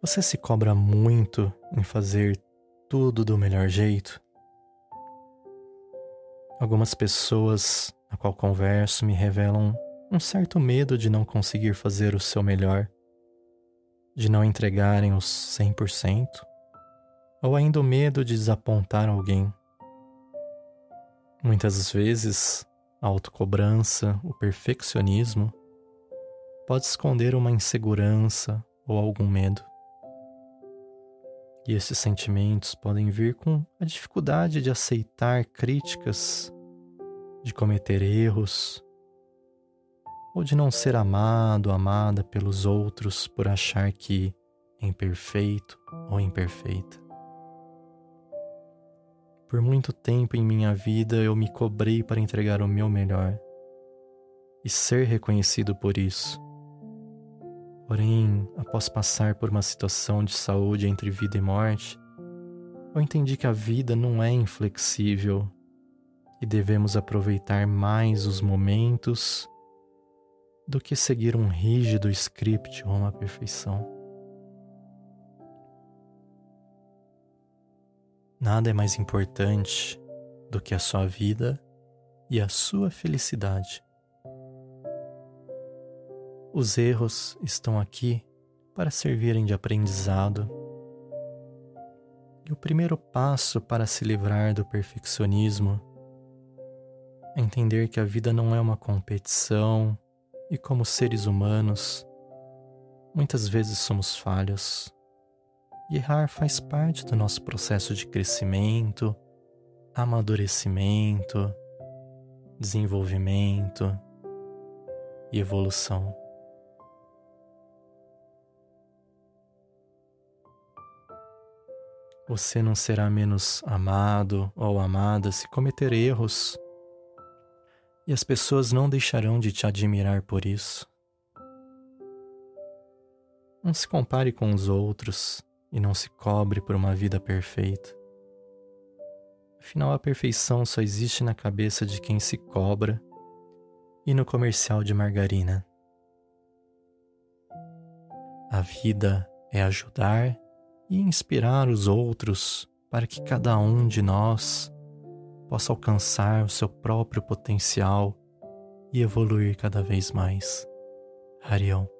Você se cobra muito em fazer tudo do melhor jeito? Algumas pessoas a qual converso me revelam um certo medo de não conseguir fazer o seu melhor, de não entregarem os 100%, ou ainda o medo de desapontar alguém. Muitas vezes, a autocobrança, o perfeccionismo, pode esconder uma insegurança ou algum medo. E esses sentimentos podem vir com a dificuldade de aceitar críticas, de cometer erros, ou de não ser amado, amada pelos outros por achar que é imperfeito ou imperfeita. Por muito tempo em minha vida eu me cobrei para entregar o meu melhor e ser reconhecido por isso. Porém, após passar por uma situação de saúde entre vida e morte, eu entendi que a vida não é inflexível e devemos aproveitar mais os momentos do que seguir um rígido script ou uma perfeição. Nada é mais importante do que a sua vida e a sua felicidade. Os erros estão aqui para servirem de aprendizado. E o primeiro passo para se livrar do perfeccionismo é entender que a vida não é uma competição e, como seres humanos, muitas vezes somos falhos. E errar faz parte do nosso processo de crescimento, amadurecimento, desenvolvimento e evolução. Você não será menos amado ou amada se cometer erros, e as pessoas não deixarão de te admirar por isso. Não se compare com os outros e não se cobre por uma vida perfeita. Afinal, a perfeição só existe na cabeça de quem se cobra e no comercial de margarina. A vida é ajudar e inspirar os outros para que cada um de nós possa alcançar o seu próprio potencial e evoluir cada vez mais. Harion.